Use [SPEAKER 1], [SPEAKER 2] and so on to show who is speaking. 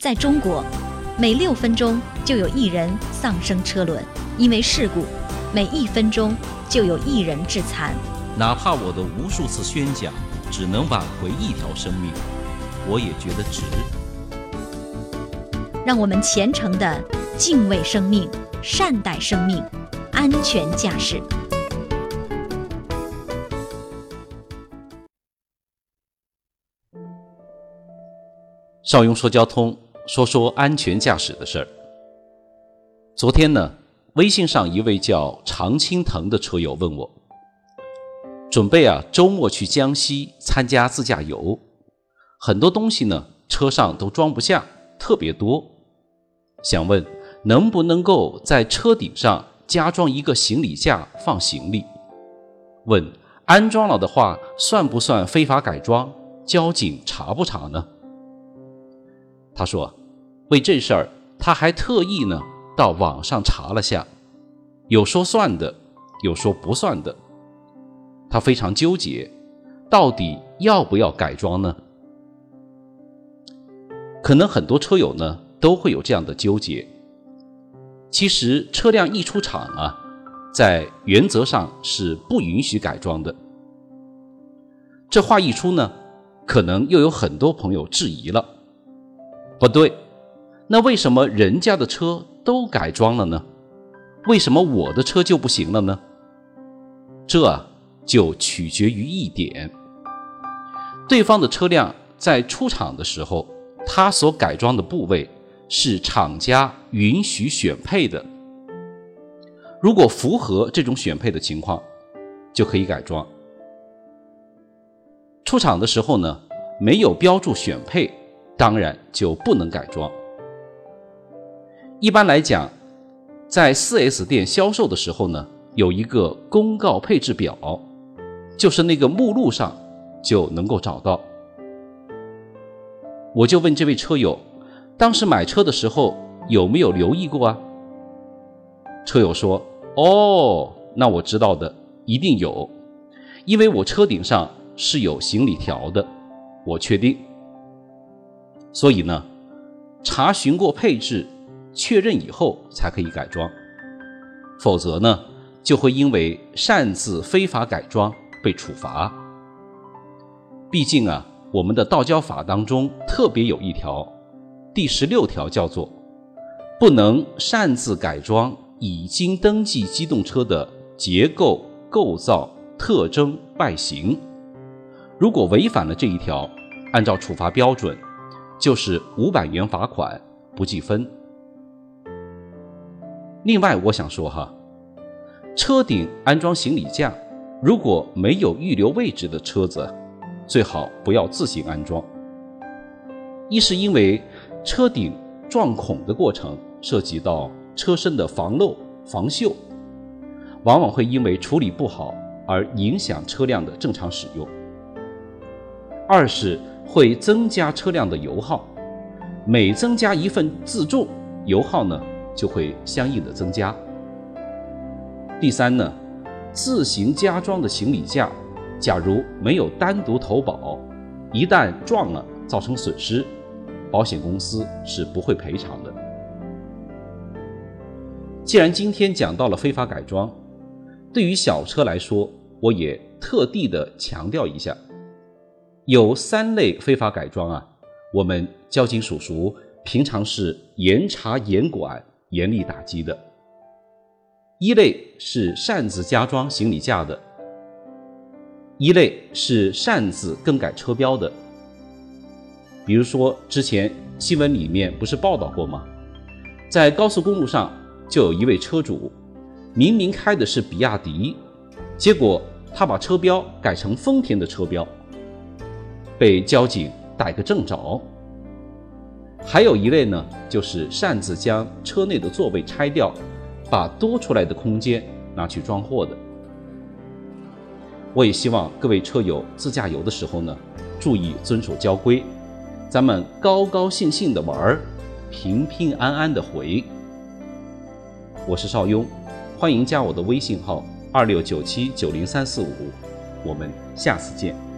[SPEAKER 1] 在中国，每六分钟就有一人丧生车轮，因为事故；每一分钟就有一人致残。
[SPEAKER 2] 哪怕我的无数次宣讲只能挽回一条生命，我也觉得值。
[SPEAKER 1] 让我们虔诚的敬畏生命，善待生命，安全驾驶。
[SPEAKER 2] 邵雍说交通。说说安全驾驶的事儿。昨天呢，微信上一位叫常青藤的车友问我，准备啊周末去江西参加自驾游，很多东西呢车上都装不下，特别多，想问能不能够在车顶上加装一个行李架放行李？问安装了的话算不算非法改装？交警查不查呢？他说。为这事儿，他还特意呢到网上查了下，有说算的，有说不算的。他非常纠结，到底要不要改装呢？可能很多车友呢都会有这样的纠结。其实车辆一出厂啊，在原则上是不允许改装的。这话一出呢，可能又有很多朋友质疑了，不对。那为什么人家的车都改装了呢？为什么我的车就不行了呢？这就取决于一点：对方的车辆在出厂的时候，他所改装的部位是厂家允许选配的。如果符合这种选配的情况，就可以改装。出厂的时候呢，没有标注选配，当然就不能改装。一般来讲，在 4S 店销售的时候呢，有一个公告配置表，就是那个目录上就能够找到。我就问这位车友，当时买车的时候有没有留意过啊？车友说：“哦，那我知道的，一定有，因为我车顶上是有行李条的，我确定。所以呢，查询过配置。”确认以后才可以改装，否则呢，就会因为擅自非法改装被处罚。毕竟啊，我们的道交法当中特别有一条，第十六条叫做“不能擅自改装已经登记机动车的结构、构造、特征、外形”。如果违反了这一条，按照处罚标准，就是五百元罚款，不计分。另外，我想说哈，车顶安装行李架，如果没有预留位置的车子，最好不要自行安装。一是因为车顶撞孔的过程涉及到车身的防漏防锈，往往会因为处理不好而影响车辆的正常使用；二是会增加车辆的油耗，每增加一份自重，油耗呢？就会相应的增加。第三呢，自行加装的行李架，假如没有单独投保，一旦撞了造成损失，保险公司是不会赔偿的。既然今天讲到了非法改装，对于小车来说，我也特地的强调一下，有三类非法改装啊，我们交警叔叔平常是严查严管。严厉打击的一类是擅自加装行李架的，一类是擅自更改车标的。比如说，之前新闻里面不是报道过吗？在高速公路上就有一位车主，明明开的是比亚迪，结果他把车标改成丰田的车标，被交警逮个正着。还有一类呢，就是擅自将车内的座位拆掉，把多出来的空间拿去装货的。我也希望各位车友自驾游的时候呢，注意遵守交规，咱们高高兴兴的玩，平平安安的回。我是邵雍，欢迎加我的微信号二六九七九零三四五，我们下次见。